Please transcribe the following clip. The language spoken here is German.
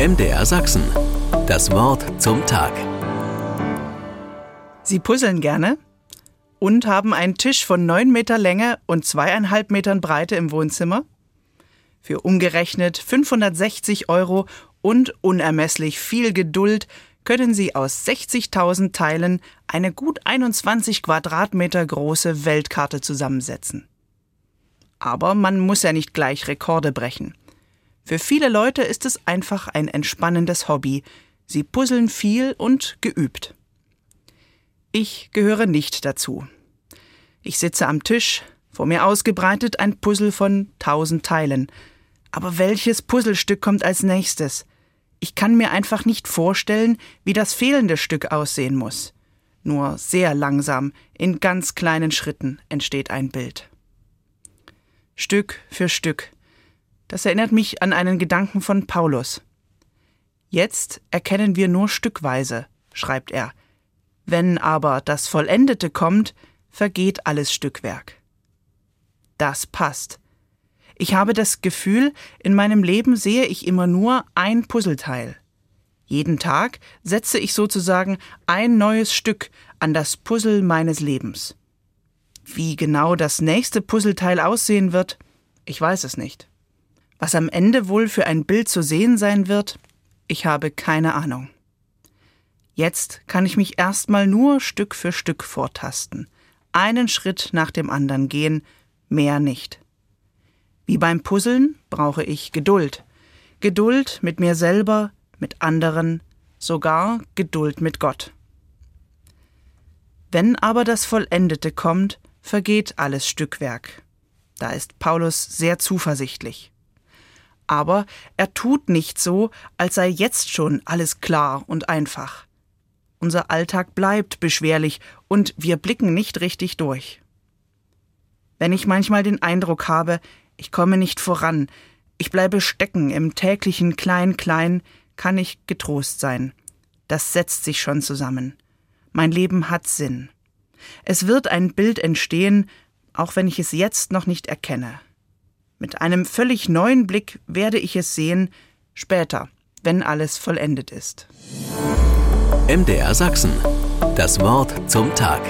MDR Sachsen. Das Wort zum Tag. Sie puzzeln gerne und haben einen Tisch von 9 Meter Länge und zweieinhalb Metern Breite im Wohnzimmer. Für umgerechnet 560 Euro und unermesslich viel Geduld können Sie aus 60.000 Teilen eine gut 21 Quadratmeter große Weltkarte zusammensetzen. Aber man muss ja nicht gleich Rekorde brechen. Für viele Leute ist es einfach ein entspannendes Hobby. Sie puzzeln viel und geübt. Ich gehöre nicht dazu. Ich sitze am Tisch, vor mir ausgebreitet ein Puzzle von tausend Teilen. Aber welches Puzzlestück kommt als nächstes? Ich kann mir einfach nicht vorstellen, wie das fehlende Stück aussehen muss. Nur sehr langsam, in ganz kleinen Schritten entsteht ein Bild. Stück für Stück das erinnert mich an einen Gedanken von Paulus. Jetzt erkennen wir nur stückweise, schreibt er. Wenn aber das Vollendete kommt, vergeht alles Stückwerk. Das passt. Ich habe das Gefühl, in meinem Leben sehe ich immer nur ein Puzzleteil. Jeden Tag setze ich sozusagen ein neues Stück an das Puzzle meines Lebens. Wie genau das nächste Puzzleteil aussehen wird, ich weiß es nicht. Was am Ende wohl für ein Bild zu sehen sein wird, ich habe keine Ahnung. Jetzt kann ich mich erstmal nur Stück für Stück vortasten, einen Schritt nach dem anderen gehen, mehr nicht. Wie beim Puzzeln brauche ich Geduld. Geduld mit mir selber, mit anderen, sogar Geduld mit Gott. Wenn aber das Vollendete kommt, vergeht alles Stückwerk. Da ist Paulus sehr zuversichtlich aber er tut nicht so, als sei jetzt schon alles klar und einfach. Unser Alltag bleibt beschwerlich und wir blicken nicht richtig durch. Wenn ich manchmal den Eindruck habe, ich komme nicht voran, ich bleibe stecken im täglichen Klein-Klein, kann ich getrost sein. Das setzt sich schon zusammen. Mein Leben hat Sinn. Es wird ein Bild entstehen, auch wenn ich es jetzt noch nicht erkenne. Mit einem völlig neuen Blick werde ich es sehen, später, wenn alles vollendet ist. MDR Sachsen. Das Wort zum Tag.